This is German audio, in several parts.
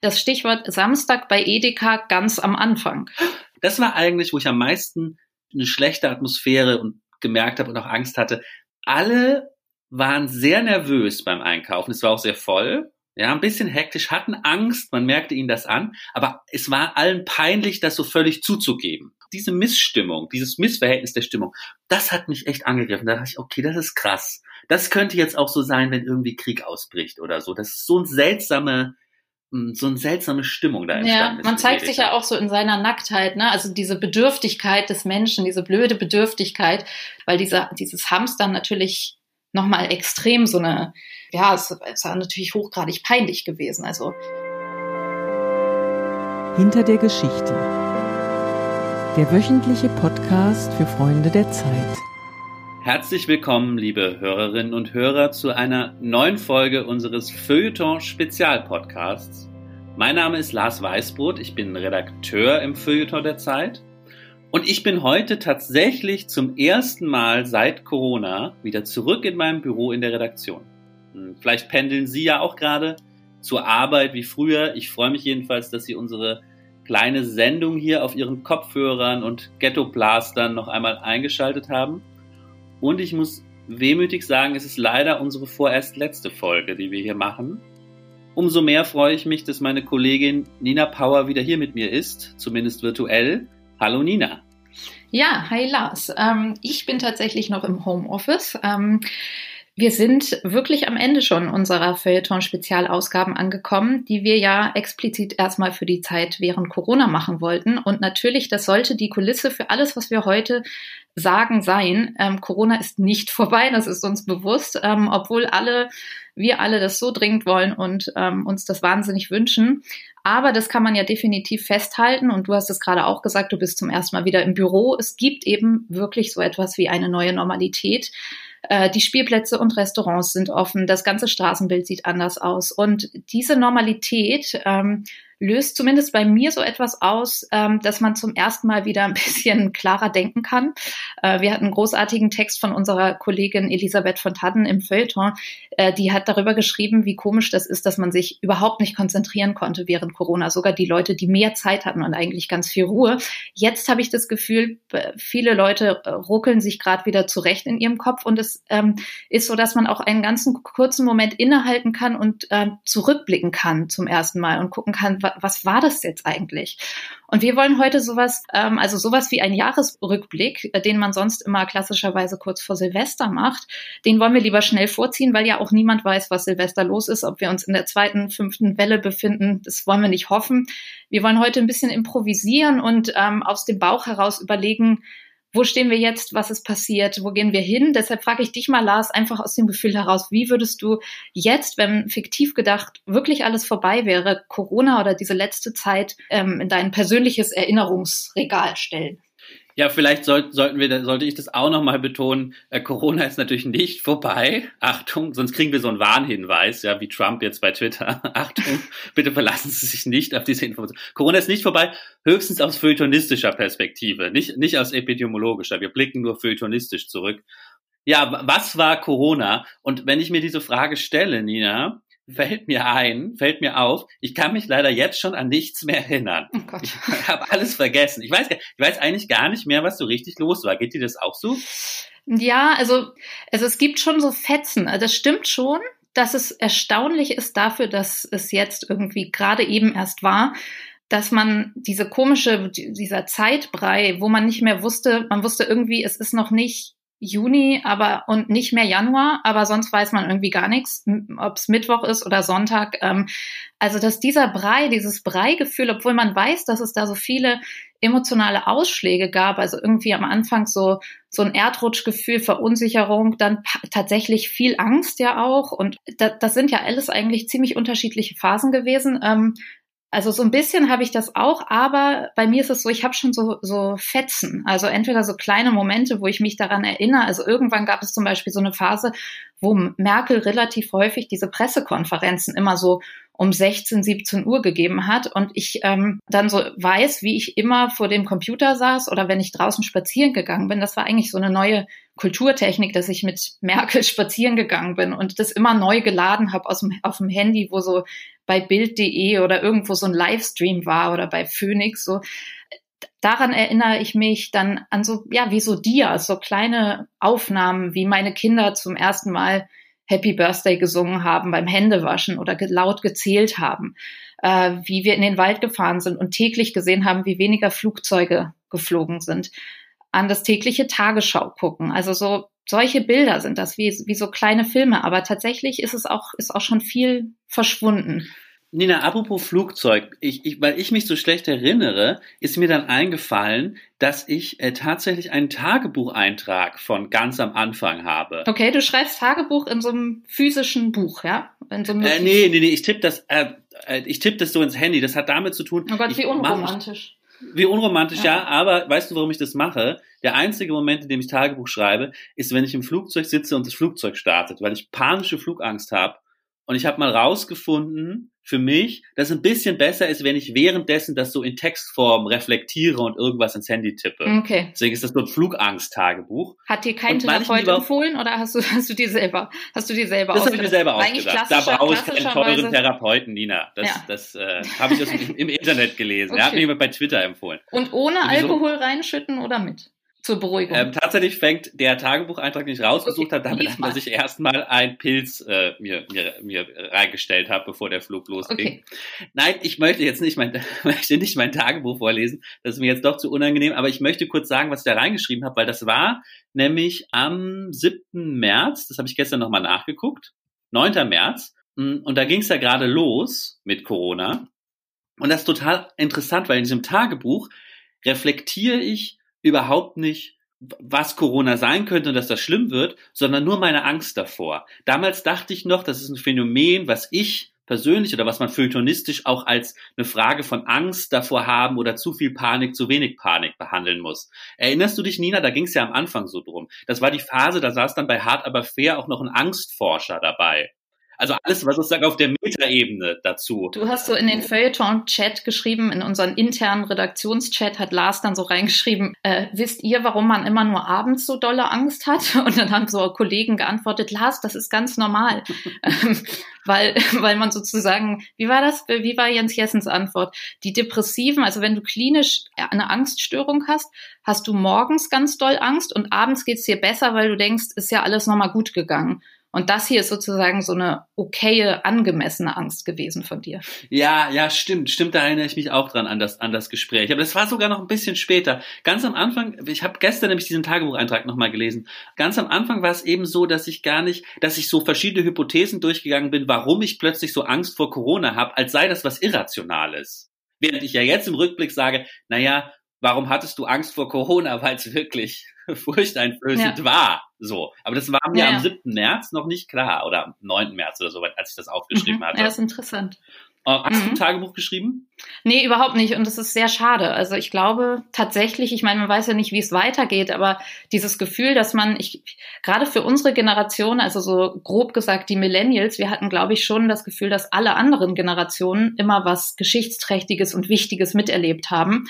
das Stichwort Samstag bei Edeka ganz am Anfang. Das war eigentlich, wo ich am meisten eine schlechte Atmosphäre und gemerkt habe und auch Angst hatte. Alle waren sehr nervös beim Einkaufen. Es war auch sehr voll. Ja, ein bisschen hektisch, hatten Angst, man merkte ihnen das an, aber es war allen peinlich, das so völlig zuzugeben. Diese Missstimmung, dieses Missverhältnis der Stimmung, das hat mich echt angegriffen. Da dachte ich, okay, das ist krass. Das könnte jetzt auch so sein, wenn irgendwie Krieg ausbricht oder so. Das ist so ein seltsame, hm, so eine seltsame Stimmung da entstanden ja, Man zeigt sich ja auch so in seiner Nacktheit, ne? Also diese Bedürftigkeit des Menschen, diese blöde Bedürftigkeit, weil dieser, dieses Hamstern natürlich nochmal extrem so eine, ja, es, es war natürlich hochgradig peinlich gewesen. Also Hinter der Geschichte. Der wöchentliche Podcast für Freunde der Zeit. Herzlich willkommen, liebe Hörerinnen und Hörer, zu einer neuen Folge unseres Feuilleton Spezialpodcasts. Mein Name ist Lars Weißbrot, ich bin Redakteur im Feuilleton der Zeit und ich bin heute tatsächlich zum ersten Mal seit Corona wieder zurück in meinem Büro in der Redaktion. Hm, vielleicht pendeln Sie ja auch gerade zur Arbeit wie früher. Ich freue mich jedenfalls, dass Sie unsere kleine Sendung hier auf Ihren Kopfhörern und Ghetto-Blastern noch einmal eingeschaltet haben. Und ich muss wehmütig sagen, es ist leider unsere vorerst letzte Folge, die wir hier machen. Umso mehr freue ich mich, dass meine Kollegin Nina Power wieder hier mit mir ist, zumindest virtuell. Hallo Nina. Ja, hi Lars. Ähm, ich bin tatsächlich noch im Homeoffice. Ähm, wir sind wirklich am Ende schon unserer Feuilleton-Spezialausgaben angekommen, die wir ja explizit erstmal für die Zeit während Corona machen wollten. Und natürlich, das sollte die Kulisse für alles, was wir heute sagen, sein. Ähm, Corona ist nicht vorbei, das ist uns bewusst, ähm, obwohl alle, wir alle das so dringend wollen und ähm, uns das wahnsinnig wünschen. Aber das kann man ja definitiv festhalten. Und du hast es gerade auch gesagt, du bist zum ersten Mal wieder im Büro. Es gibt eben wirklich so etwas wie eine neue Normalität. Äh, die Spielplätze und Restaurants sind offen. Das ganze Straßenbild sieht anders aus. Und diese Normalität ähm, löst zumindest bei mir so etwas aus, ähm, dass man zum ersten Mal wieder ein bisschen klarer denken kann. Äh, wir hatten einen großartigen Text von unserer Kollegin Elisabeth von Tadden im Feuilleton. Äh, die hat darüber geschrieben, wie komisch das ist, dass man sich überhaupt nicht konzentrieren konnte während Corona. Sogar die Leute, die mehr Zeit hatten und eigentlich ganz viel Ruhe. Jetzt habe ich das Gefühl, viele Leute äh, ruckeln sich gerade wieder zurecht in ihrem Kopf und es ähm, ist so, dass man auch einen ganzen kurzen Moment innehalten kann und äh, zurückblicken kann zum ersten Mal und gucken kann, was war das jetzt eigentlich? Und wir wollen heute sowas, ähm, also sowas wie ein Jahresrückblick, äh, den man sonst immer klassischerweise kurz vor Silvester macht, den wollen wir lieber schnell vorziehen, weil ja auch niemand weiß, was Silvester los ist, ob wir uns in der zweiten, fünften Welle befinden. Das wollen wir nicht hoffen. Wir wollen heute ein bisschen improvisieren und ähm, aus dem Bauch heraus überlegen, wo stehen wir jetzt, was ist passiert, wo gehen wir hin? Deshalb frage ich dich mal, Lars, einfach aus dem Gefühl heraus, wie würdest du jetzt, wenn fiktiv gedacht wirklich alles vorbei wäre, Corona oder diese letzte Zeit ähm, in dein persönliches Erinnerungsregal stellen? Ja, vielleicht soll, sollten wir, sollte ich das auch nochmal betonen. Äh, Corona ist natürlich nicht vorbei. Achtung, sonst kriegen wir so einen Warnhinweis, ja, wie Trump jetzt bei Twitter. Achtung, bitte verlassen Sie sich nicht auf diese Information. Corona ist nicht vorbei, höchstens aus feuilletonistischer Perspektive, nicht, nicht aus epidemiologischer. Wir blicken nur feuilletonistisch zurück. Ja, was war Corona? Und wenn ich mir diese Frage stelle, Nina, fällt mir ein, fällt mir auf, ich kann mich leider jetzt schon an nichts mehr erinnern. Oh. Ich habe alles vergessen. Ich weiß, ich weiß eigentlich gar nicht mehr, was so richtig los war. Geht dir das auch so? Ja, also, also es gibt schon so Fetzen. Also das stimmt schon, dass es erstaunlich ist dafür, dass es jetzt irgendwie gerade eben erst war, dass man diese komische, dieser Zeitbrei, wo man nicht mehr wusste, man wusste irgendwie, es ist noch nicht Juni, aber und nicht mehr Januar, aber sonst weiß man irgendwie gar nichts, ob es Mittwoch ist oder Sonntag. Ähm, also dass dieser Brei, dieses Breigefühl, obwohl man weiß, dass es da so viele emotionale Ausschläge gab, also irgendwie am Anfang so so ein Erdrutschgefühl, Verunsicherung, dann tatsächlich viel Angst ja auch und da, das sind ja alles eigentlich ziemlich unterschiedliche Phasen gewesen. Ähm, also so ein bisschen habe ich das auch, aber bei mir ist es so, ich habe schon so, so Fetzen, also entweder so kleine Momente, wo ich mich daran erinnere. Also irgendwann gab es zum Beispiel so eine Phase, wo Merkel relativ häufig diese Pressekonferenzen immer so um 16, 17 Uhr gegeben hat und ich ähm, dann so weiß, wie ich immer vor dem Computer saß oder wenn ich draußen spazieren gegangen bin. Das war eigentlich so eine neue Kulturtechnik, dass ich mit Merkel spazieren gegangen bin und das immer neu geladen habe aus dem, auf dem Handy, wo so bei Bild.de oder irgendwo so ein Livestream war oder bei Phoenix, so. Daran erinnere ich mich dann an so, ja, wie so Dias, so kleine Aufnahmen, wie meine Kinder zum ersten Mal Happy Birthday gesungen haben beim Händewaschen oder laut gezählt haben, äh, wie wir in den Wald gefahren sind und täglich gesehen haben, wie weniger Flugzeuge geflogen sind, an das tägliche Tagesschau gucken. Also so solche Bilder sind das, wie, wie so kleine Filme, aber tatsächlich ist es auch, ist auch schon viel verschwunden. Nina, apropos Flugzeug, ich, ich, weil ich mich so schlecht erinnere, ist mir dann eingefallen, dass ich äh, tatsächlich einen Tagebucheintrag von ganz am Anfang habe. Okay, du schreibst Tagebuch in so einem physischen Buch, ja? In so einem äh, nee, nee, nee, ich tippe das, äh, äh, ich tippe das so ins Handy. Das hat damit zu tun. Oh Gott, wie unromantisch. Wie unromantisch, ja. ja, aber weißt du, warum ich das mache? Der einzige Moment, in dem ich Tagebuch schreibe, ist, wenn ich im Flugzeug sitze und das Flugzeug startet, weil ich panische Flugangst habe. Und ich habe mal rausgefunden, für mich, dass es ein bisschen besser ist, wenn ich währenddessen das so in Textform reflektiere und irgendwas ins Handy tippe. Okay. Deswegen ist das so ein Flugangst-Tagebuch. Hat dir kein Therapeut empfohlen oder hast du, hast du dir selber, hast du dir selber Das habe ich mir selber ausgedacht. Da brauche ich keinen teuren Therapeuten, Nina. Das, ja. das äh, habe ich aus, im, Internet gelesen. Okay. Er hat mir jemand bei Twitter empfohlen. Und ohne Alkohol reinschütten oder mit? Zur Beruhigung. Ähm, tatsächlich fängt der Tagebucheintrag, den ich rausgesucht okay. habe, damit an, dass ich erstmal einen Pilz äh, mir, mir, mir reingestellt habe, bevor der Flug losging. Okay. Nein, ich möchte jetzt nicht mein, möchte nicht mein Tagebuch vorlesen. Das ist mir jetzt doch zu unangenehm, aber ich möchte kurz sagen, was ich da reingeschrieben habe, weil das war nämlich am 7. März, das habe ich gestern nochmal nachgeguckt, 9. März, mm, und da ging es ja gerade los mit Corona. Und das ist total interessant, weil in diesem Tagebuch reflektiere ich überhaupt nicht, was Corona sein könnte und dass das schlimm wird, sondern nur meine Angst davor. Damals dachte ich noch, das ist ein Phänomen, was ich persönlich oder was man feuilletonistisch auch als eine Frage von Angst davor haben oder zu viel Panik, zu wenig Panik behandeln muss. Erinnerst du dich, Nina? Da ging es ja am Anfang so drum. Das war die Phase, da saß dann bei Hart aber fair auch noch ein Angstforscher dabei. Also alles war sozusagen auf der Metaebene dazu. Du hast so in den Feuilleton-Chat geschrieben, in unseren internen Redaktionschat hat Lars dann so reingeschrieben, äh, wisst ihr, warum man immer nur abends so dolle Angst hat? Und dann haben so Kollegen geantwortet, Lars, das ist ganz normal. ähm, weil, weil man sozusagen, wie war das? Wie war Jens Jessens Antwort? Die Depressiven, also wenn du klinisch eine Angststörung hast, hast du morgens ganz doll Angst und abends geht's dir besser, weil du denkst, ist ja alles nochmal gut gegangen. Und das hier ist sozusagen so eine okaye, angemessene Angst gewesen von dir. Ja, ja, stimmt, stimmt. Da erinnere ich mich auch dran an das, an das Gespräch. Aber das war sogar noch ein bisschen später. Ganz am Anfang, ich habe gestern nämlich diesen Tagebucheintrag nochmal gelesen. Ganz am Anfang war es eben so, dass ich gar nicht, dass ich so verschiedene Hypothesen durchgegangen bin, warum ich plötzlich so Angst vor Corona habe, als sei das was Irrationales. Während ich ja jetzt im Rückblick sage, naja, warum hattest du Angst vor Corona? Weil es wirklich furchteinflößend ja. war. So. Aber das war mir ja, am 7. März noch nicht klar oder am 9. März oder so, als ich das aufgeschrieben mhm. hatte. Ja, ist interessant. Äh, hast mhm. du ein Tagebuch geschrieben? Nee, überhaupt nicht. Und das ist sehr schade. Also ich glaube tatsächlich, ich meine, man weiß ja nicht, wie es weitergeht, aber dieses Gefühl, dass man, ich, gerade für unsere Generation, also so grob gesagt die Millennials, wir hatten, glaube ich, schon das Gefühl, dass alle anderen Generationen immer was Geschichtsträchtiges und Wichtiges miterlebt haben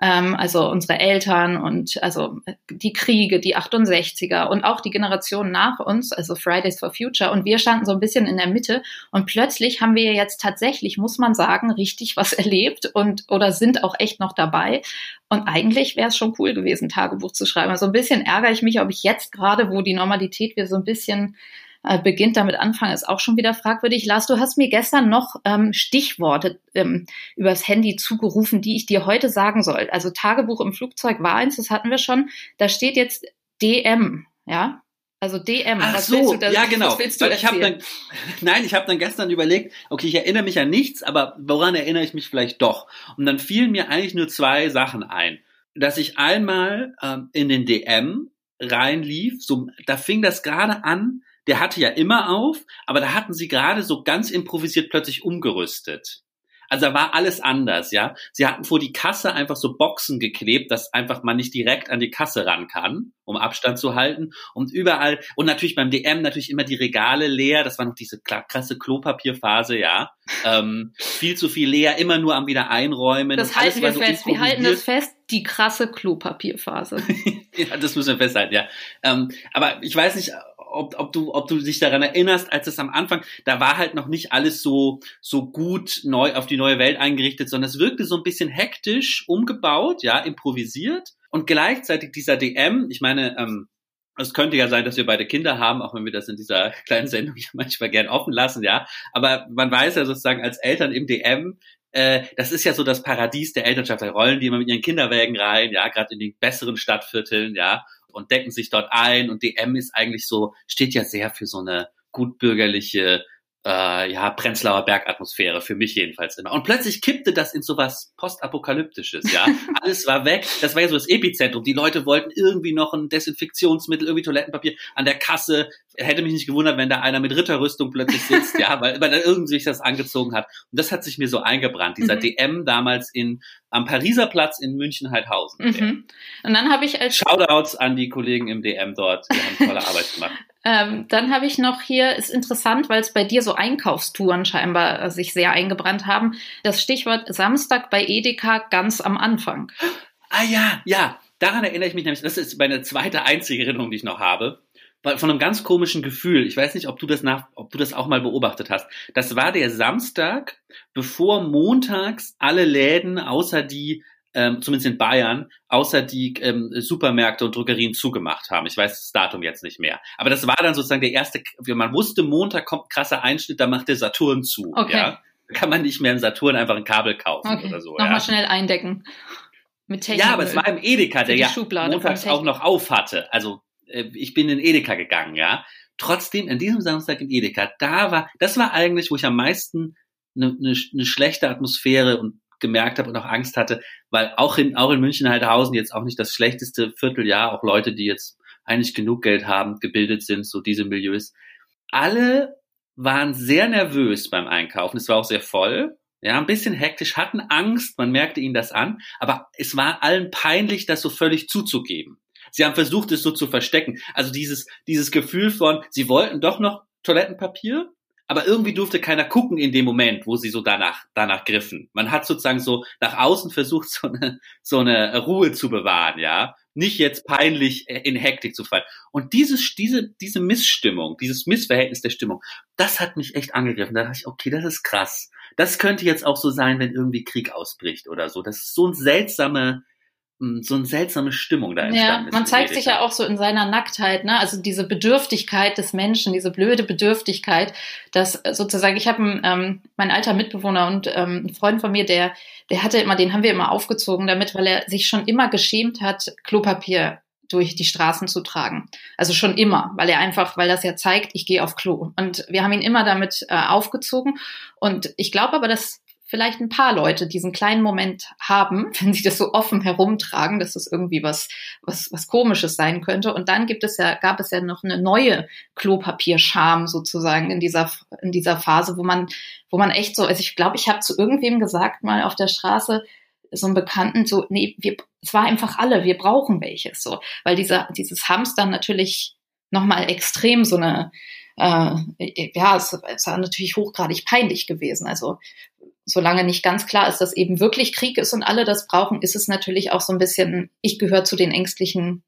ähm, also unsere Eltern und also die Kriege, die 68er und auch die Generation nach uns, also Fridays for Future. Und wir standen so ein bisschen in der Mitte und plötzlich haben wir jetzt tatsächlich, muss man sagen, richtig was erlebt und oder sind auch echt noch dabei. Und eigentlich wäre es schon cool gewesen, Tagebuch zu schreiben. Also ein bisschen ärgere ich mich, ob ich jetzt gerade, wo die Normalität wieder so ein bisschen äh, beginnt damit anfangen, ist auch schon wieder fragwürdig. Lars, du hast mir gestern noch ähm, Stichworte ähm, übers Handy zugerufen, die ich dir heute sagen soll. Also Tagebuch im Flugzeug war eins, das hatten wir schon. Da steht jetzt DM, ja? Also DM. Ach was so, da, ja genau. ich hab dann, nein, ich habe dann gestern überlegt, okay, ich erinnere mich an nichts, aber woran erinnere ich mich vielleicht doch? Und dann fielen mir eigentlich nur zwei Sachen ein. Dass ich einmal ähm, in den DM reinlief, so, da fing das gerade an, der hatte ja immer auf, aber da hatten sie gerade so ganz improvisiert plötzlich umgerüstet. Also da war alles anders, ja. Sie hatten vor die Kasse einfach so Boxen geklebt, dass einfach man nicht direkt an die Kasse ran kann, um Abstand zu halten. Und überall, und natürlich beim DM natürlich immer die Regale leer. Das war noch diese krasse Klopapierphase, ja. Ähm, viel zu viel leer, immer nur am wieder einräumen. Das halten wir so fest. Wir halten das fest, die krasse Klopapierphase. ja, das müssen wir festhalten, ja. Ähm, aber ich weiß nicht, ob, ob du, ob du dich daran erinnerst, als es am Anfang, da war halt noch nicht alles so, so gut neu auf die neue Welt eingerichtet, sondern es wirkte so ein bisschen hektisch umgebaut, ja, improvisiert. Und gleichzeitig dieser DM, ich meine, ähm, es könnte ja sein, dass wir beide Kinder haben, auch wenn wir das in dieser kleinen Sendung manchmal gern offen lassen, ja. Aber man weiß ja sozusagen als Eltern im DM, äh, das ist ja so das Paradies der Elternschaft. Da rollen die immer mit ihren Kinderwägen rein, ja, gerade in die besseren Stadtvierteln, ja, und decken sich dort ein. Und DM ist eigentlich so, steht ja sehr für so eine gutbürgerliche äh, ja, Prenzlauer Bergatmosphäre, für mich jedenfalls immer. Und plötzlich kippte das in sowas Postapokalyptisches, ja. Alles war weg. Das war ja so das Epizentrum. Die Leute wollten irgendwie noch ein Desinfektionsmittel, irgendwie Toilettenpapier an der Kasse. Hätte mich nicht gewundert, wenn da einer mit Ritterrüstung plötzlich sitzt, ja, weil, weil er irgendwie sich das angezogen hat. Und das hat sich mir so eingebrannt. Dieser mhm. DM damals in, am Pariser Platz in München-Heidhausen. Mhm. Und dann habe ich als Shoutouts an die Kollegen im DM dort. Die haben tolle Arbeit gemacht. Ähm, dann habe ich noch hier, ist interessant, weil es bei dir so Einkaufstouren scheinbar äh, sich sehr eingebrannt haben, das Stichwort Samstag bei Edeka ganz am Anfang. Ah ja, ja, daran erinnere ich mich nämlich, das ist meine zweite einzige Erinnerung, die ich noch habe, von einem ganz komischen Gefühl. Ich weiß nicht, ob du das nach, ob du das auch mal beobachtet hast. Das war der Samstag, bevor montags alle Läden außer die ähm, zumindest in Bayern, außer die ähm, Supermärkte und Drogerien zugemacht haben. Ich weiß das Datum jetzt nicht mehr. Aber das war dann sozusagen der erste, man wusste, Montag kommt ein krasser Einschnitt, da macht der Saturn zu. Okay. Ja? Da kann man nicht mehr im Saturn einfach ein Kabel kaufen okay. oder so. Nochmal ja? schnell eindecken. Mit Technik. Ja, aber es war im Edeka, der ja Schublade montags auch noch auf hatte. Also äh, ich bin in Edeka gegangen, ja. Trotzdem, an diesem Samstag in Edeka, da war, das war eigentlich, wo ich am meisten eine, eine, eine schlechte Atmosphäre und gemerkt habe und auch Angst hatte, weil auch in, auch in München Heidhausen jetzt auch nicht das schlechteste Vierteljahr, auch Leute, die jetzt eigentlich genug Geld haben, gebildet sind, so diese Milieus. Alle waren sehr nervös beim Einkaufen. Es war auch sehr voll. Ja, ein bisschen hektisch, hatten Angst, man merkte ihnen das an, aber es war allen peinlich, das so völlig zuzugeben. Sie haben versucht, es so zu verstecken. Also dieses, dieses Gefühl von, sie wollten doch noch Toilettenpapier, aber irgendwie durfte keiner gucken in dem Moment, wo sie so danach, danach griffen. Man hat sozusagen so nach außen versucht, so eine, so eine Ruhe zu bewahren, ja. Nicht jetzt peinlich in Hektik zu fallen. Und dieses, diese, diese Missstimmung, dieses Missverhältnis der Stimmung, das hat mich echt angegriffen. Da dachte ich, okay, das ist krass. Das könnte jetzt auch so sein, wenn irgendwie Krieg ausbricht oder so. Das ist so ein seltsame, so eine seltsame Stimmung da entstanden ja, Man zeigt sich ja auch so in seiner Nacktheit, ne? Also diese Bedürftigkeit des Menschen, diese blöde Bedürftigkeit, dass sozusagen, ich habe ähm, mein alter Mitbewohner und ähm, ein Freund von mir, der, der hatte immer, den haben wir immer aufgezogen damit, weil er sich schon immer geschämt hat, Klopapier durch die Straßen zu tragen. Also schon immer, weil er einfach, weil das ja zeigt, ich gehe auf Klo. Und wir haben ihn immer damit äh, aufgezogen. Und ich glaube aber, dass vielleicht ein paar Leute diesen kleinen Moment haben, wenn sie das so offen herumtragen, dass das irgendwie was, was, was komisches sein könnte. Und dann gibt es ja, gab es ja noch eine neue Klopapierscham sozusagen in dieser, in dieser Phase, wo man, wo man echt so, also ich glaube, ich habe zu irgendwem gesagt mal auf der Straße, so einen Bekannten, so, nee, wir, es war einfach alle, wir brauchen welches, so, weil dieser, dieses Hamstern natürlich nochmal extrem so eine, äh, ja, es, es war natürlich hochgradig peinlich gewesen. Also solange nicht ganz klar ist, dass eben wirklich Krieg ist und alle das brauchen, ist es natürlich auch so ein bisschen, ich gehöre zu den Ängstlichen,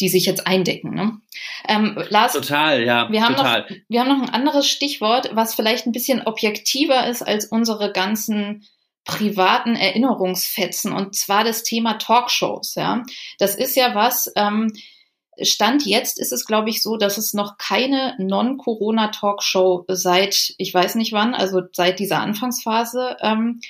die sich jetzt eindecken. Ne? Ähm, Lars, total, ja, wir haben total. Noch, wir haben noch ein anderes Stichwort, was vielleicht ein bisschen objektiver ist als unsere ganzen privaten Erinnerungsfetzen, und zwar das Thema Talkshows. Ja, das ist ja was. Ähm, Stand jetzt ist es, glaube ich, so, dass es noch keine Non-Corona-Talkshow seit, ich weiß nicht wann, also seit dieser Anfangsphase ähm,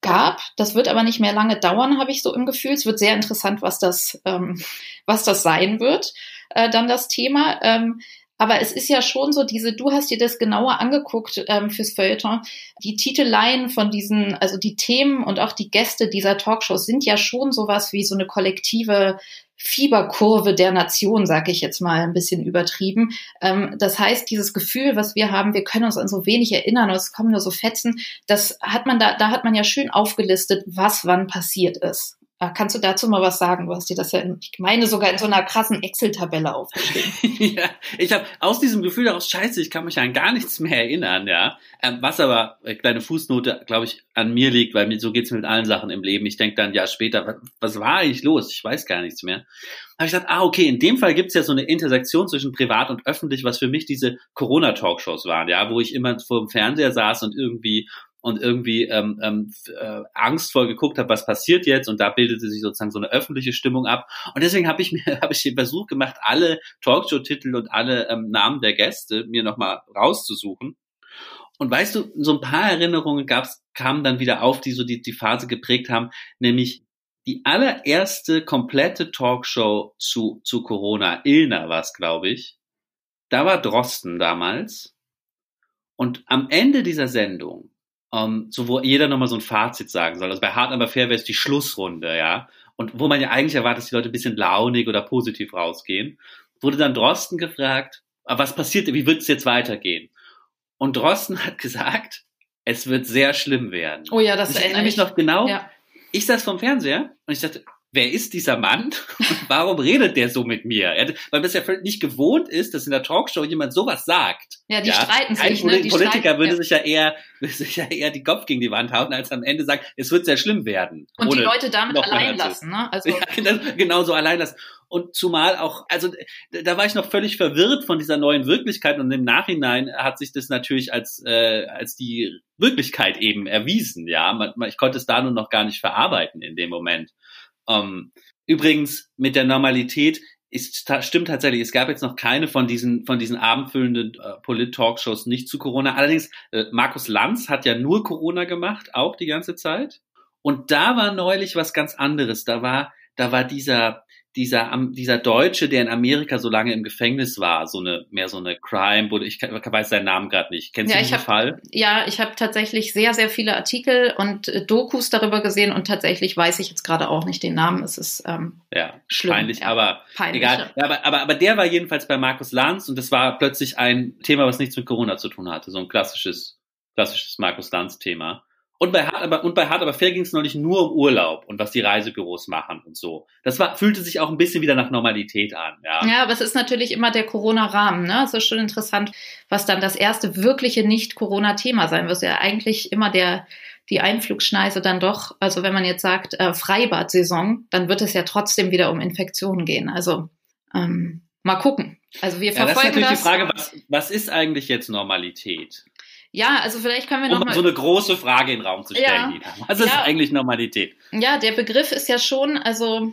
gab. Das wird aber nicht mehr lange dauern, habe ich so im Gefühl. Es wird sehr interessant, was das, ähm, was das sein wird, äh, dann das Thema. Ähm, aber es ist ja schon so, diese, du hast dir das genauer angeguckt ähm, fürs Feuilleton. Die Titeleien von diesen, also die Themen und auch die Gäste dieser Talkshows sind ja schon sowas wie so eine kollektive Fieberkurve der Nation, sage ich jetzt mal ein bisschen übertrieben. Ähm, das heißt, dieses Gefühl, was wir haben, wir können uns an so wenig erinnern es kommen nur so Fetzen, das hat man da, da hat man ja schön aufgelistet, was wann passiert ist. Ah, kannst du dazu mal was sagen? Du hast dir das ja, in, ich meine, sogar in so einer krassen Excel-Tabelle aufgeschrieben. ja, ich habe aus diesem Gefühl daraus, scheiße, ich kann mich an gar nichts mehr erinnern, ja. Ähm, was aber, äh, kleine Fußnote, glaube ich, an mir liegt, weil mir, so geht's mir mit allen Sachen im Leben. Ich denke dann Jahr später, was, was war eigentlich los? Ich weiß gar nichts mehr. habe ich gedacht, ah, okay, in dem Fall gibt's ja so eine Intersektion zwischen privat und öffentlich, was für mich diese Corona-Talkshows waren, ja, wo ich immer vor dem Fernseher saß und irgendwie und irgendwie ähm, ähm, äh, angstvoll geguckt habe, was passiert jetzt. Und da bildete sich sozusagen so eine öffentliche Stimmung ab. Und deswegen habe ich mir habe ich den Versuch gemacht, alle Talkshow-Titel und alle ähm, Namen der Gäste mir nochmal rauszusuchen. Und weißt du, so ein paar Erinnerungen gab's, kamen dann wieder auf, die so die, die Phase geprägt haben, nämlich die allererste komplette Talkshow zu, zu Corona, Ilna war es, glaube ich, da war Drosten damals. Und am Ende dieser Sendung ähm, so wo jeder nochmal so ein Fazit sagen soll. Also bei Hard aber fair wäre es die Schlussrunde, ja. Und wo man ja eigentlich erwartet, dass die Leute ein bisschen launig oder positiv rausgehen, wurde dann Drosten gefragt, was passiert, wie wird es jetzt weitergehen? Und Drosten hat gesagt, es wird sehr schlimm werden. Oh ja, das ich erinnere mich noch genau. Ja. Ich saß vom Fernseher und ich dachte, wer ist dieser Mann und warum redet der so mit mir? Er, weil das ja völlig nicht gewohnt ist, dass in der Talkshow jemand sowas sagt. Ja, die ja? streiten sich. Ein ne? die Politiker streiten, würde ja. sich ja eher würde sich ja eher die Kopf gegen die Wand hauen, als am Ende sagen, es wird sehr schlimm werden. Und die Leute damit allein lassen, ne? Also ja, genau, genau so allein lassen. Und zumal auch, also da war ich noch völlig verwirrt von dieser neuen Wirklichkeit und im Nachhinein hat sich das natürlich als äh, als die Wirklichkeit eben erwiesen. Ja, man, man, ich konnte es da nur noch gar nicht verarbeiten in dem Moment. Ähm, übrigens mit der Normalität ist stimmt tatsächlich. Es gab jetzt noch keine von diesen von diesen abendfüllenden äh, Polit-Talkshows nicht zu Corona. Allerdings äh, Markus Lanz hat ja nur Corona gemacht, auch die ganze Zeit. Und da war neulich was ganz anderes. Da war da war dieser dieser, dieser Deutsche, der in Amerika so lange im Gefängnis war, so eine, mehr so eine Crime, wurde, ich weiß seinen Namen gerade nicht. Kennst ja, du den Fall? Ja, ich habe tatsächlich sehr, sehr viele Artikel und äh, Dokus darüber gesehen und tatsächlich weiß ich jetzt gerade auch nicht den Namen. Es ist ähm, ja, schlimm. Peinlich, ja, aber peinlich, egal. Ja. aber, aber, aber der war jedenfalls bei Markus Lanz und das war plötzlich ein Thema, was nichts mit Corona zu tun hatte. So ein klassisches, klassisches Markus Lanz-Thema. Und bei Hart aber, und bei Hart aber fair ging es neulich nur um Urlaub und was die Reisebüros machen und so. Das war, fühlte sich auch ein bisschen wieder nach Normalität an. Ja, ja aber es ist natürlich immer der Corona-Rahmen. Ne? Es ist schon interessant, was dann das erste wirkliche Nicht-Corona-Thema sein wird. Ja, eigentlich immer der, die Einflugschneise dann doch, also wenn man jetzt sagt äh, Freibad-Saison, dann wird es ja trotzdem wieder um Infektionen gehen. Also ähm, mal gucken. Also wir verfolgen ja, das. Ist natürlich das. die Frage, was, was ist eigentlich jetzt Normalität? Ja, also vielleicht können wir um noch mal so eine große Frage in den Raum zu stellen. Ja, Was ist ja, eigentlich Normalität? Ja, der Begriff ist ja schon, also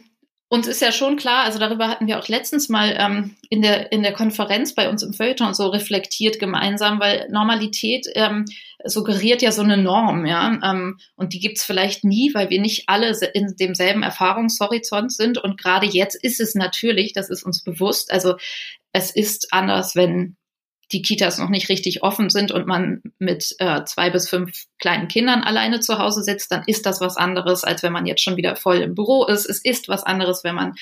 uns ist ja schon klar, also darüber hatten wir auch letztens mal ähm, in, der, in der Konferenz bei uns im Feuilleton so reflektiert gemeinsam, weil Normalität ähm, suggeriert ja so eine Norm, ja, ähm, und die gibt's vielleicht nie, weil wir nicht alle in demselben Erfahrungshorizont sind und gerade jetzt ist es natürlich, das ist uns bewusst, also es ist anders, wenn die Kitas noch nicht richtig offen sind und man mit äh, zwei bis fünf kleinen Kindern alleine zu Hause sitzt, dann ist das was anderes, als wenn man jetzt schon wieder voll im Büro ist. Es ist was anderes, wenn man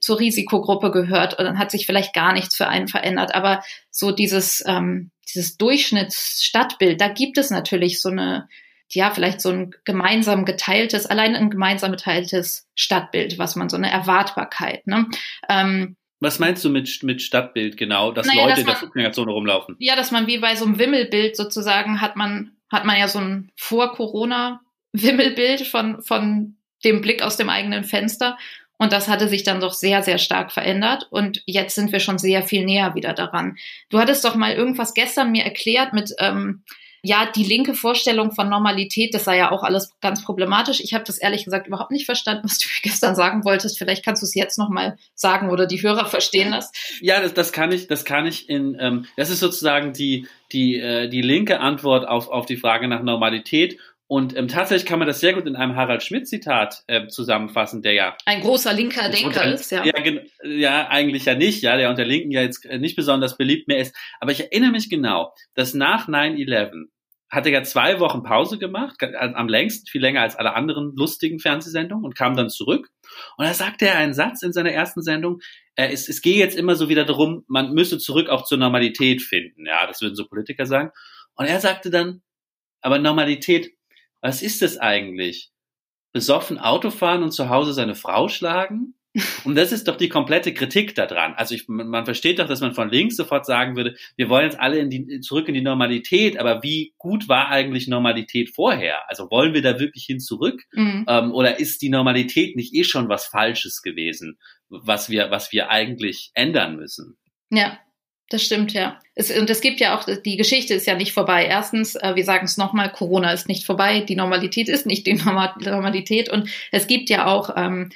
zur Risikogruppe gehört und dann hat sich vielleicht gar nichts für einen verändert. Aber so dieses, ähm, dieses Durchschnittsstadtbild, da gibt es natürlich so eine, ja, vielleicht so ein gemeinsam geteiltes, allein ein gemeinsam geteiltes Stadtbild, was man so eine Erwartbarkeit. Ne? Ähm, was meinst du mit, mit Stadtbild genau, dass naja, Leute dass in der Fußgängerzone rumlaufen? Ja, dass man wie bei so einem Wimmelbild sozusagen hat man, hat man ja so ein Vor-Corona-Wimmelbild von, von dem Blick aus dem eigenen Fenster. Und das hatte sich dann doch sehr, sehr stark verändert. Und jetzt sind wir schon sehr viel näher wieder daran. Du hattest doch mal irgendwas gestern mir erklärt mit, ähm, ja, die linke Vorstellung von Normalität, das sei ja auch alles ganz problematisch. Ich habe das ehrlich gesagt überhaupt nicht verstanden, was du mir gestern sagen wolltest. Vielleicht kannst du es jetzt nochmal sagen oder die Hörer verstehen das. Ja, das, das kann ich, das kann ich in, ähm, das ist sozusagen die, die, äh, die linke Antwort auf, auf die Frage nach Normalität. Und ähm, tatsächlich kann man das sehr gut in einem Harald Schmidt-Zitat äh, zusammenfassen, der ja ein großer linker Denker ist, ja. Ja, ja, eigentlich ja nicht, ja, der unter Linken ja jetzt äh, nicht besonders beliebt mehr ist. Aber ich erinnere mich genau, dass nach 9-11 hat er ja zwei Wochen Pause gemacht, am längsten, viel länger als alle anderen lustigen Fernsehsendungen und kam dann zurück. Und da sagte er einen Satz in seiner ersten Sendung, äh, es, es gehe jetzt immer so wieder darum, man müsse zurück auch zur Normalität finden. Ja, das würden so Politiker sagen. Und er sagte dann, aber Normalität, was ist das eigentlich? besoffen Auto fahren und zu Hause seine Frau schlagen? Und das ist doch die komplette Kritik daran. Also ich, man versteht doch, dass man von links sofort sagen würde, wir wollen jetzt alle in die, zurück in die Normalität, aber wie gut war eigentlich Normalität vorher? Also wollen wir da wirklich hin zurück? Mhm. Ähm, oder ist die Normalität nicht eh schon was Falsches gewesen, was wir, was wir eigentlich ändern müssen? Ja, das stimmt, ja. Es, und es gibt ja auch, die Geschichte ist ja nicht vorbei. Erstens, äh, wir sagen es nochmal, Corona ist nicht vorbei, die Normalität ist nicht die Normalität. Und es gibt ja auch ähm,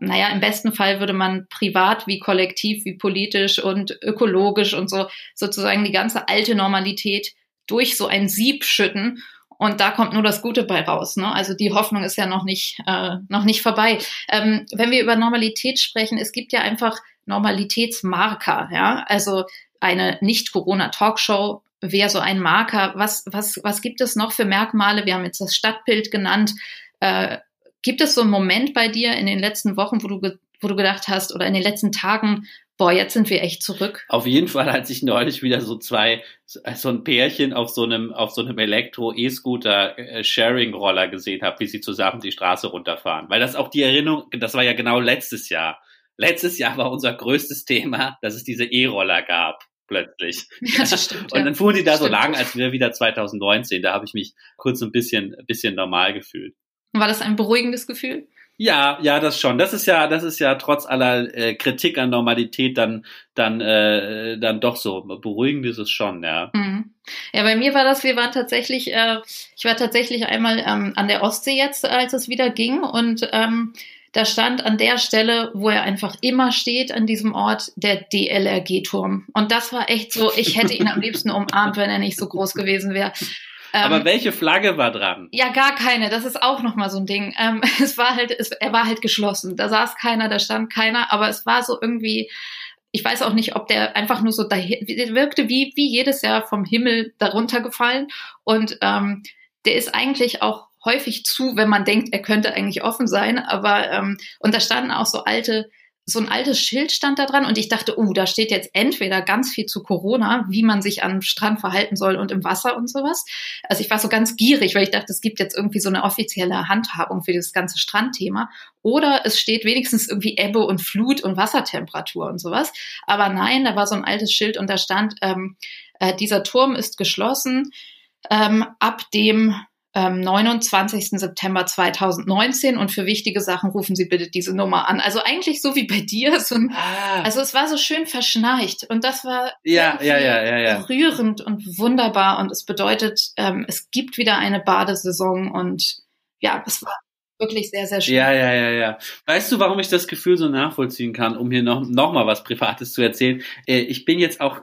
naja, im besten Fall würde man privat wie kollektiv, wie politisch und ökologisch und so sozusagen die ganze alte Normalität durch so ein Sieb schütten. Und da kommt nur das Gute bei raus. Ne? Also die Hoffnung ist ja noch nicht, äh, noch nicht vorbei. Ähm, wenn wir über Normalität sprechen, es gibt ja einfach Normalitätsmarker. Ja? Also eine Nicht-Corona-Talkshow wäre so ein Marker. Was, was, was gibt es noch für Merkmale? Wir haben jetzt das Stadtbild genannt. Äh, Gibt es so einen Moment bei dir in den letzten Wochen, wo du, wo du gedacht hast oder in den letzten Tagen, boah, jetzt sind wir echt zurück? Auf jeden Fall, als ich neulich wieder so zwei, so ein Pärchen auf so einem, auf so einem Elektro-E-Scooter-Sharing-Roller äh, gesehen habe, wie sie zusammen die Straße runterfahren. Weil das auch die Erinnerung, das war ja genau letztes Jahr. Letztes Jahr war unser größtes Thema, dass es diese E-Roller gab plötzlich. Ja, das stimmt, und dann fuhren die da stimmt. so lang, als wäre wieder 2019. Da habe ich mich kurz ein bisschen, ein bisschen normal gefühlt. War das ein beruhigendes Gefühl? Ja, ja, das schon. Das ist ja, das ist ja trotz aller äh, Kritik an Normalität dann, dann, äh, dann doch so. Beruhigend ist es schon, ja. Mhm. Ja, bei mir war das, wir waren tatsächlich, äh, ich war tatsächlich einmal ähm, an der Ostsee jetzt, als es wieder ging und ähm, da stand an der Stelle, wo er einfach immer steht, an diesem Ort, der DLRG-Turm. Und das war echt so, ich hätte ihn am liebsten umarmt, wenn er nicht so groß gewesen wäre. Aber ähm, welche Flagge war dran? Ja, gar keine. Das ist auch nochmal so ein Ding. Ähm, es war halt, es, er war halt geschlossen. Da saß keiner, da stand keiner, aber es war so irgendwie, ich weiß auch nicht, ob der einfach nur so da wirkte wie, wie jedes Jahr vom Himmel darunter gefallen. Und ähm, der ist eigentlich auch häufig zu, wenn man denkt, er könnte eigentlich offen sein. Aber ähm, und da standen auch so alte so ein altes Schild stand da dran und ich dachte, uh, da steht jetzt entweder ganz viel zu Corona, wie man sich am Strand verhalten soll und im Wasser und sowas. Also ich war so ganz gierig, weil ich dachte, es gibt jetzt irgendwie so eine offizielle Handhabung für das ganze Strandthema. Oder es steht wenigstens irgendwie Ebbe und Flut und Wassertemperatur und sowas. Aber nein, da war so ein altes Schild und da stand, ähm, äh, dieser Turm ist geschlossen ähm, ab dem 29. Ähm, September 2019 und für wichtige Sachen rufen Sie bitte diese Nummer an. Also eigentlich so wie bei dir. So ein, ah. Also es war so schön verschnarcht und das war ja, ja, ja, ja, ja. rührend und wunderbar und es bedeutet, ähm, es gibt wieder eine Badesaison und ja, es war wirklich sehr, sehr schön. Ja, ja, ja, ja. Weißt du, warum ich das Gefühl so nachvollziehen kann, um hier noch, noch mal was Privates zu erzählen? Äh, ich bin jetzt auch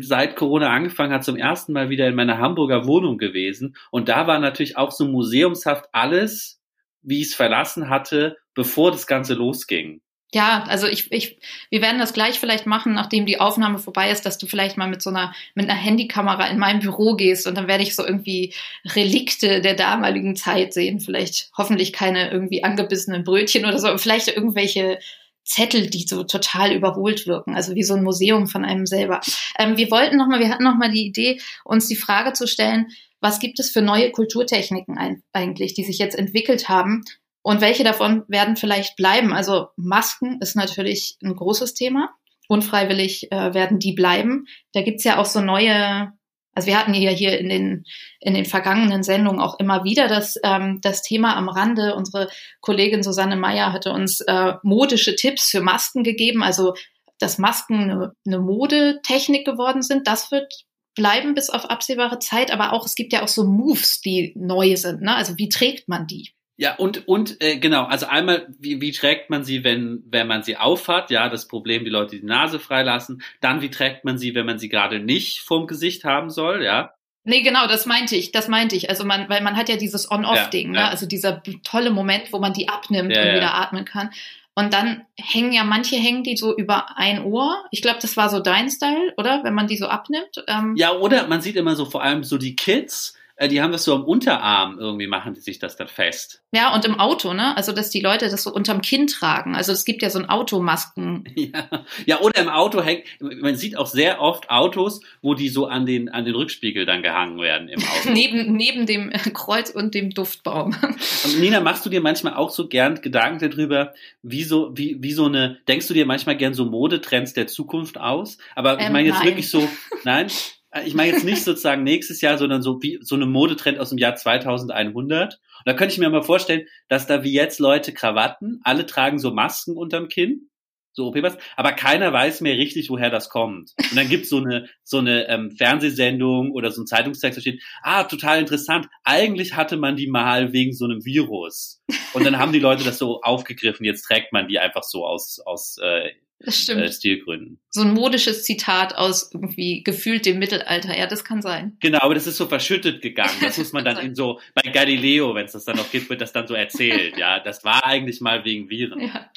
seit Corona angefangen hat zum ersten Mal wieder in meiner Hamburger Wohnung gewesen und da war natürlich auch so museumshaft alles, wie ich es verlassen hatte, bevor das Ganze losging. Ja, also ich, ich, wir werden das gleich vielleicht machen, nachdem die Aufnahme vorbei ist, dass du vielleicht mal mit so einer, mit einer Handykamera in mein Büro gehst und dann werde ich so irgendwie Relikte der damaligen Zeit sehen. Vielleicht hoffentlich keine irgendwie angebissenen Brötchen oder so, vielleicht irgendwelche Zettel, die so total überholt wirken, also wie so ein Museum von einem selber. Ähm, wir wollten nochmal, wir hatten nochmal die Idee, uns die Frage zu stellen, was gibt es für neue Kulturtechniken eigentlich, die sich jetzt entwickelt haben, und welche davon werden vielleicht bleiben? Also Masken ist natürlich ein großes Thema. Unfreiwillig äh, werden die bleiben. Da gibt's ja auch so neue, also wir hatten ja hier in den, in den vergangenen Sendungen auch immer wieder das, ähm, das Thema am Rande. Unsere Kollegin Susanne Meyer hatte uns äh, modische Tipps für Masken gegeben. Also dass Masken eine, eine Modetechnik geworden sind, das wird bleiben bis auf absehbare Zeit. Aber auch es gibt ja auch so Moves, die neu sind. Ne? Also wie trägt man die? Ja, und, und äh, genau, also einmal, wie, wie trägt man sie, wenn, wenn man sie aufhat? Ja, das Problem, die Leute die Nase freilassen. Dann, wie trägt man sie, wenn man sie gerade nicht vorm Gesicht haben soll, ja? Nee, genau, das meinte ich, das meinte ich. Also man, weil man hat ja dieses On-Off-Ding, ja, ne? Ja. Also dieser tolle Moment, wo man die abnimmt ja, und wieder atmen kann. Und dann hängen ja manche hängen die so über ein Ohr. Ich glaube, das war so dein Style, oder? Wenn man die so abnimmt. Ähm. Ja, oder man sieht immer so vor allem so die Kids, die haben das so am Unterarm irgendwie, machen die sich das dann fest. Ja, und im Auto, ne? Also, dass die Leute das so unterm Kinn tragen. Also, es gibt ja so ein Automasken. Ja. ja, oder im Auto hängt, man sieht auch sehr oft Autos, wo die so an den, an den Rückspiegel dann gehangen werden im Auto. neben, neben dem Kreuz und dem Duftbaum. Und Nina, machst du dir manchmal auch so gern Gedanken darüber, wie so, wie, wie so eine, denkst du dir manchmal gern so Modetrends der Zukunft aus? Aber ich Ähm, meine jetzt nein. wirklich so, nein, ich meine jetzt nicht sozusagen nächstes Jahr, sondern so wie so eine Modetrend aus dem Jahr 2100. Und da könnte ich mir mal vorstellen, dass da wie jetzt Leute Krawatten, alle tragen so Masken unterm Kinn, so OP-Masken, aber keiner weiß mehr richtig, woher das kommt. Und dann gibt's so eine so eine ähm, Fernsehsendung oder so ein Zeitungstext, da steht, ah, total interessant, eigentlich hatte man die mal wegen so einem Virus. Und dann haben die Leute das so aufgegriffen, jetzt trägt man die einfach so aus, aus äh, Das stimmt. äh, Stilgründen. so ein modisches Zitat aus irgendwie gefühlt dem Mittelalter. Ja, das kann sein. Genau, aber das ist so verschüttet gegangen. Das muss man dann in so, bei Galileo, wenn es das dann noch gibt, wird das dann so erzählt. Ja, das war eigentlich mal wegen Viren. Ja.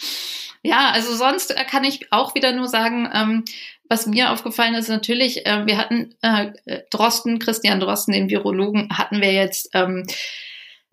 ja, also sonst äh, kann ich auch wieder nur sagen, ähm, was mir aufgefallen ist, natürlich, äh, wir hatten äh, Drosten, Christian Drosten, den Virologen, hatten wir jetzt ähm,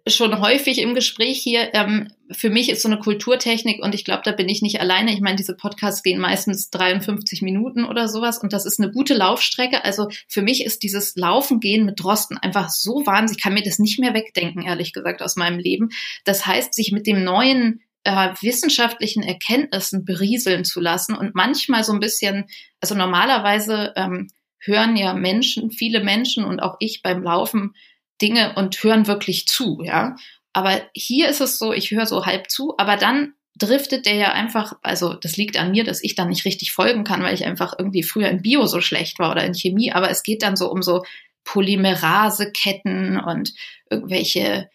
schon häufig im Gespräch hier. Ähm, für mich ist so eine Kulturtechnik und ich glaube, da bin ich nicht alleine. Ich meine, diese Podcasts gehen meistens 53 Minuten oder sowas und das ist eine gute Laufstrecke. Also für mich ist dieses Laufen gehen mit Drosten einfach so wahnsinnig. Ich kann mir das nicht mehr wegdenken, ehrlich gesagt, aus meinem Leben. Das heißt, sich mit dem neuen äh, wissenschaftlichen Erkenntnissen berieseln zu lassen und manchmal so ein bisschen, also normalerweise ähm, hören ja Menschen, viele Menschen und auch ich beim Laufen Dinge und hören wirklich zu, ja. Aber hier ist es so, ich höre so halb zu, aber dann driftet der ja einfach, also das liegt an mir, dass ich dann nicht richtig folgen kann, weil ich einfach irgendwie früher in Bio so schlecht war oder in Chemie, aber es geht dann so um so Polymeraseketten und irgendwelche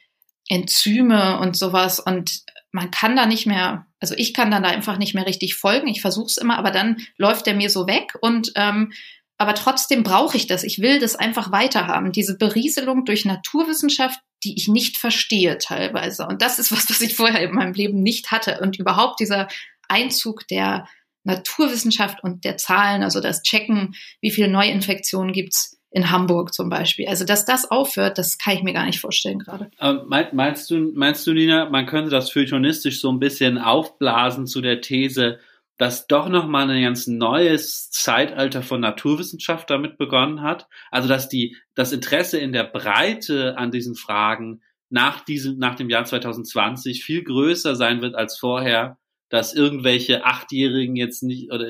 Enzyme und sowas und man kann da nicht mehr, also ich kann dann da einfach nicht mehr richtig folgen. Ich versuche es immer, aber dann läuft der mir so weg und ähm, aber trotzdem brauche ich das. Ich will das einfach weiterhaben. Diese Berieselung durch Naturwissenschaft, die ich nicht verstehe teilweise. Und das ist was, was ich vorher in meinem Leben nicht hatte. Und überhaupt dieser Einzug der Naturwissenschaft und der Zahlen, also das Checken, wie viele Neuinfektionen gibt's in Hamburg zum Beispiel. Also, dass das aufhört, das kann ich mir gar nicht vorstellen gerade. Ähm, mein, meinst du, meinst du, Nina, man könnte das feuilletonistisch so ein bisschen aufblasen zu der These, dass doch nochmal ein ganz neues Zeitalter von Naturwissenschaft damit begonnen hat? Also, dass die, das Interesse in der Breite an diesen Fragen nach diesem, nach dem Jahr 2020 viel größer sein wird als vorher, dass irgendwelche Achtjährigen jetzt nicht oder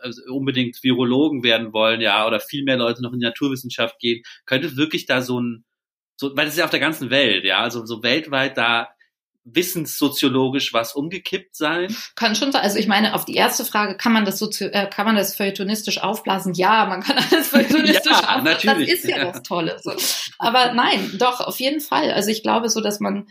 also unbedingt Virologen werden wollen, ja, oder viel mehr Leute noch in die Naturwissenschaft gehen, könnte wirklich da so ein, so, weil das ist ja auf der ganzen Welt, ja, also so weltweit da wissenssoziologisch was umgekippt sein? Kann schon sein. Also ich meine, auf die erste Frage, kann man das sozio äh, kann man das feuilletonistisch aufblasen? Ja, man kann alles feuilletonistisch Ja, aufblasen. natürlich. Das ist ja, Ja. das Tolle. So. Aber nein, doch, auf jeden Fall. Also ich glaube so, dass man,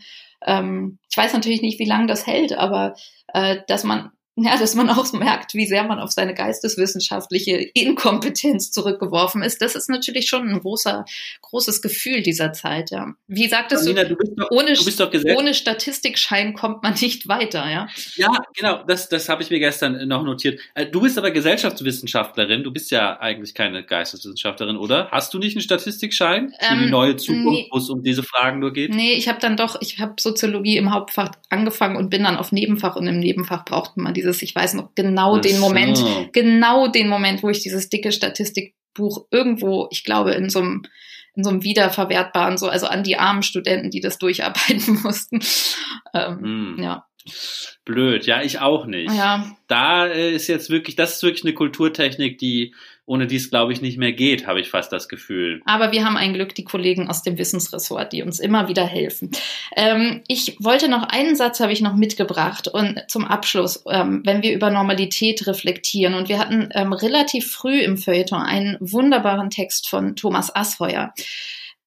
ähm, ich weiß natürlich nicht, wie lange das hält, aber äh, dass man ja, dass man auch merkt, wie sehr man auf seine geisteswissenschaftliche Inkompetenz zurückgeworfen ist. Das ist natürlich schon ein großer, großes Gefühl dieser Zeit, ja. Wie sagtest Nina, du, du bist doch, ohne, du bist doch gesell- ohne Statistikschein kommt man nicht weiter, ja. Ja, genau, das, das habe ich mir gestern noch notiert. Äh, Du bist aber Gesellschaftswissenschaftlerin, du bist ja eigentlich keine Geisteswissenschaftlerin, oder? Hast du nicht einen Statistikschein für die Ähm, neue Zukunft, nee. wo es um diese Fragen nur geht? Nee, ich habe dann doch, ich habe Soziologie im Hauptfach angefangen und bin dann auf Nebenfach und im Nebenfach brauchte man dieses, ich weiß noch genau Ach den Moment, so. genau den Moment, wo ich dieses dicke Statistikbuch irgendwo, ich glaube, in so einem in so einem wiederverwertbaren, so also an die armen Studenten, die das durcharbeiten mussten. Ähm, Hm. Ja, Blöd, ja, ich auch nicht. ja, Da ist jetzt wirklich, das ist wirklich eine Kulturtechnik, die ohne dies, glaube ich, nicht mehr geht, habe ich fast das Gefühl. aber wir haben ein Glück, die Kollegen aus dem Wissensressort, die uns immer wieder helfen. Ähm, ich wollte noch einen Satz habe ich noch mitgebracht und zum Abschluss, ähm, wenn wir über Normalität reflektieren und wir hatten ähm, relativ früh im Feuilleton einen wunderbaren Text von Thomas Asheuer.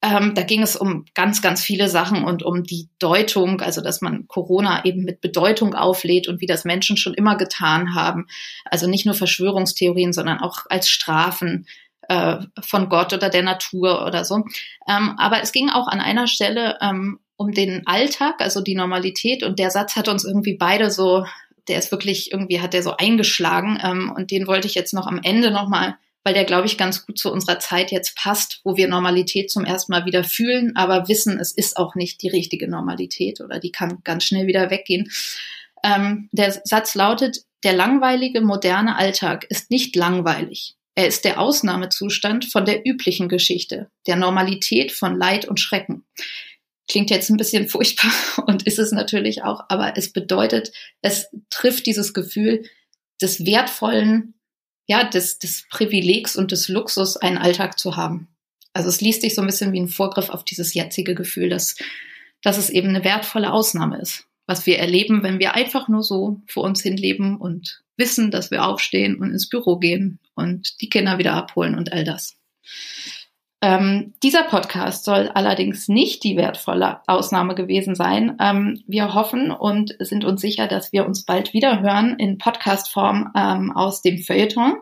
Ähm, da ging es um ganz, ganz viele Sachen und um die Deutung, also dass man Corona eben mit Bedeutung auflädt und wie das Menschen schon immer getan haben. Also nicht nur Verschwörungstheorien, sondern auch als Strafen äh, von Gott oder der Natur oder so. Ähm, aber es ging auch an einer Stelle ähm, um den Alltag, also die Normalität. Und der Satz hat uns irgendwie beide so, der ist wirklich irgendwie, hat der so eingeschlagen. Ähm, und den wollte ich jetzt noch am Ende nochmal weil der, glaube ich, ganz gut zu unserer Zeit jetzt passt, wo wir Normalität zum ersten Mal wieder fühlen, aber wissen, es ist auch nicht die richtige Normalität oder die kann ganz schnell wieder weggehen. Ähm, der Satz lautet, der langweilige moderne Alltag ist nicht langweilig. Er ist der Ausnahmezustand von der üblichen Geschichte, der Normalität von Leid und Schrecken. Klingt jetzt ein bisschen furchtbar und ist es natürlich auch, aber es bedeutet, es trifft dieses Gefühl des wertvollen, ja, des, des Privilegs und des Luxus, einen Alltag zu haben. Also es liest sich so ein bisschen wie ein Vorgriff auf dieses jetzige Gefühl, dass, dass es eben eine wertvolle Ausnahme ist, was wir erleben, wenn wir einfach nur so vor uns hin leben und wissen, dass wir aufstehen und ins Büro gehen und die Kinder wieder abholen und all das. Ähm, dieser Podcast soll allerdings nicht die wertvolle Ausnahme gewesen sein. Ähm, wir hoffen und sind uns sicher, dass wir uns bald wieder hören in Podcastform ähm, aus dem Feuilleton.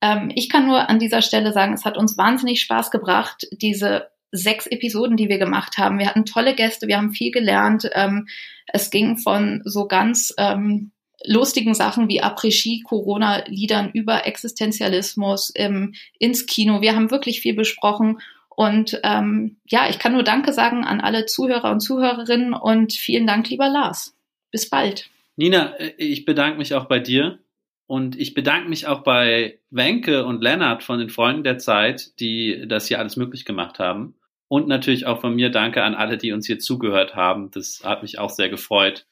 Ähm, ich kann nur an dieser Stelle sagen, es hat uns wahnsinnig Spaß gebracht, diese sechs Episoden, die wir gemacht haben. Wir hatten tolle Gäste, wir haben viel gelernt. Ähm, es ging von so ganz ähm, lustigen Sachen wie Après-Ski, Corona-Liedern über Existenzialismus ähm, ins Kino. Wir haben wirklich viel besprochen. Und ähm, ja, ich kann nur Danke sagen an alle Zuhörer und Zuhörerinnen und vielen Dank, lieber Lars. Bis bald. Nina, äh, ich bedanke mich auch bei dir und ich bedanke mich auch bei Wenke und Lennart von den Freunden der Zeit, die das hier alles möglich gemacht haben. Und natürlich auch von mir Danke an alle, die uns hier zugehört haben. Das hat mich auch sehr gefreut.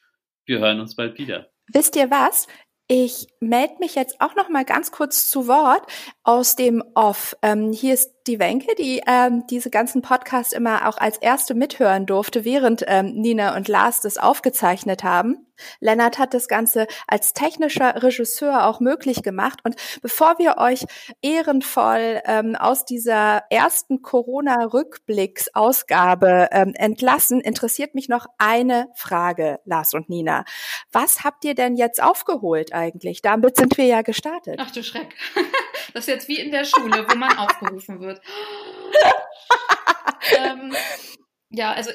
Wir hören uns bald wieder. Wisst ihr was? Ich melde mich jetzt auch noch mal ganz kurz zu Wort aus dem Off. Ähm, hier ist die Wenke, die ähm, diese ganzen Podcasts immer auch als erste mithören durfte, während ähm, Nina und Lars das aufgezeichnet haben. Lennart hat das Ganze als technischer Regisseur auch möglich gemacht. Und bevor wir euch ehrenvoll ähm, aus dieser ersten Corona-Rückblicks-Ausgabe ähm, entlassen, interessiert mich noch eine Frage, Lars und Nina. Was habt ihr denn jetzt aufgeholt eigentlich? Damit sind wir ja gestartet. Ach du Schreck. Das ist jetzt wie in der Schule, wo man aufgerufen wird. ähm, ja, also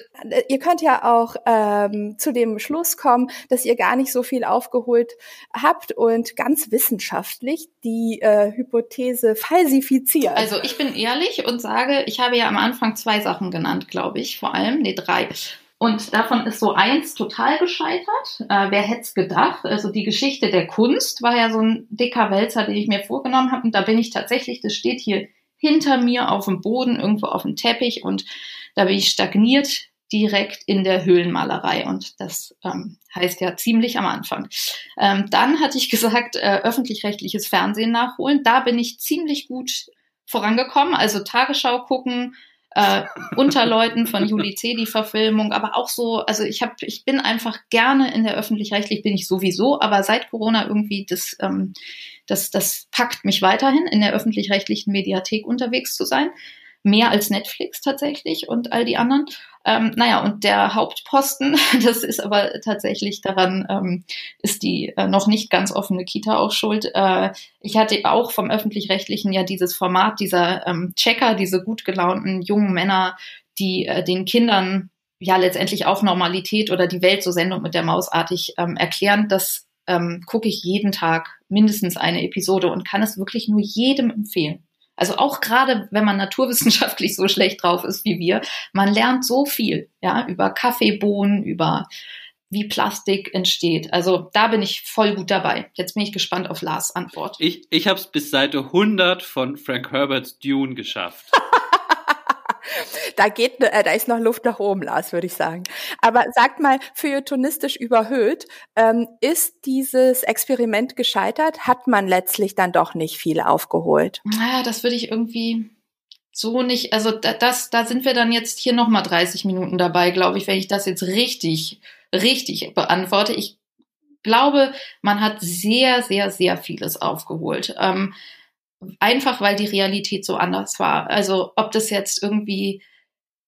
ihr könnt ja auch ähm, zu dem Schluss kommen, dass ihr gar nicht so viel aufgeholt habt und ganz wissenschaftlich die äh, Hypothese falsifiziert. Also ich bin ehrlich und sage, ich habe ja am Anfang zwei Sachen genannt, glaube ich, vor allem, nee, drei. Und davon ist so eins total gescheitert. Äh, wer hätte es gedacht? Also die Geschichte der Kunst war ja so ein dicker Wälzer, den ich mir vorgenommen habe. Und da bin ich tatsächlich, das steht hier hinter mir auf dem Boden, irgendwo auf dem Teppich und da bin ich stagniert direkt in der Höhlenmalerei und das ähm, heißt ja ziemlich am Anfang. Ähm, dann hatte ich gesagt, äh, öffentlich-rechtliches Fernsehen nachholen. Da bin ich ziemlich gut vorangekommen. Also Tagesschau gucken, äh, unter Leuten von Juli C. die Verfilmung, aber auch so, also ich habe, ich bin einfach gerne in der öffentlich-rechtlich bin ich sowieso, aber seit Corona irgendwie das, ähm, das, das packt mich weiterhin in der öffentlich-rechtlichen Mediathek unterwegs zu sein mehr als Netflix tatsächlich und all die anderen. Ähm, naja, und der Hauptposten, das ist aber tatsächlich daran, ähm, ist die äh, noch nicht ganz offene Kita auch schuld. Äh, ich hatte auch vom öffentlich-rechtlichen ja dieses Format dieser ähm, Checker, diese gut gelaunten jungen Männer, die äh, den Kindern ja letztendlich auch Normalität oder die Welt so Sendung mit der Mausartig ähm, erklären. Das ähm, gucke ich jeden Tag mindestens eine Episode und kann es wirklich nur jedem empfehlen. Also auch gerade, wenn man naturwissenschaftlich so schlecht drauf ist wie wir, man lernt so viel, ja, über Kaffeebohnen, über wie Plastik entsteht. Also da bin ich voll gut dabei. Jetzt bin ich gespannt auf Lars Antwort. Ich, ich habe es bis Seite 100 von Frank Herberts Dune geschafft. da geht, äh, da ist noch Luft nach oben, Lars, würde ich sagen. Aber sagt mal, feuilletonistisch überhöht, ähm, ist dieses Experiment gescheitert? Hat man letztlich dann doch nicht viel aufgeholt? Naja, das würde ich irgendwie so nicht, also das, da sind wir dann jetzt hier nochmal 30 Minuten dabei, glaube ich, wenn ich das jetzt richtig, richtig beantworte. Ich glaube, man hat sehr, sehr, sehr vieles aufgeholt. Ähm, einfach weil die Realität so anders war. Also ob das jetzt irgendwie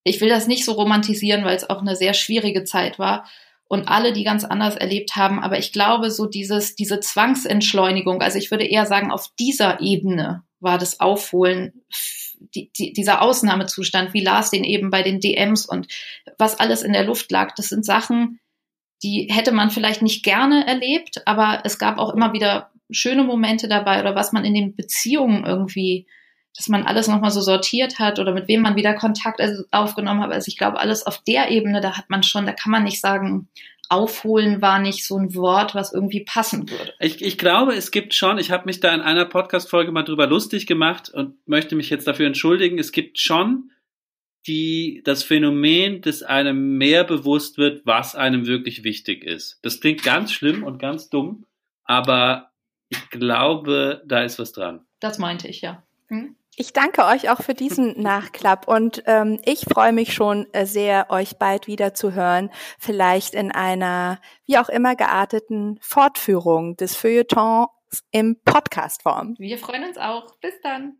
ich will das nicht so romantisieren, weil es auch eine sehr schwierige Zeit war und alle, die ganz anders erlebt haben. Aber ich glaube, so dieses, diese Zwangsentschleunigung, also ich würde eher sagen, auf dieser Ebene war das Aufholen, die, die, dieser Ausnahmezustand, wie Lars den eben bei den DMs und was alles in der Luft lag, das sind Sachen, die hätte man vielleicht nicht gerne erlebt, aber es gab auch immer wieder schöne Momente dabei oder was man in den Beziehungen irgendwie, dass man alles nochmal so sortiert hat oder mit wem man wieder Kontakt also aufgenommen hat. Also ich glaube, alles auf der Ebene, da hat man schon, da kann man nicht sagen, aufholen war nicht so ein Wort, was irgendwie passen würde. Ich, ich glaube, es gibt schon, ich habe mich da in einer Podcast-Folge mal drüber lustig gemacht und möchte mich jetzt dafür entschuldigen, es gibt schon die, das Phänomen, dass einem mehr bewusst wird, was einem wirklich wichtig ist. Das klingt ganz schlimm und ganz dumm, aber ich glaube, da ist was dran. Das meinte ich, ja. Hm? Ich danke euch auch für diesen Nachklapp und ähm, ich freue mich schon äh, sehr, euch bald wieder zu hören, vielleicht in einer wie auch immer gearteten Fortführung des Feuilletons im Podcast-Form. Wir freuen uns auch. Bis dann.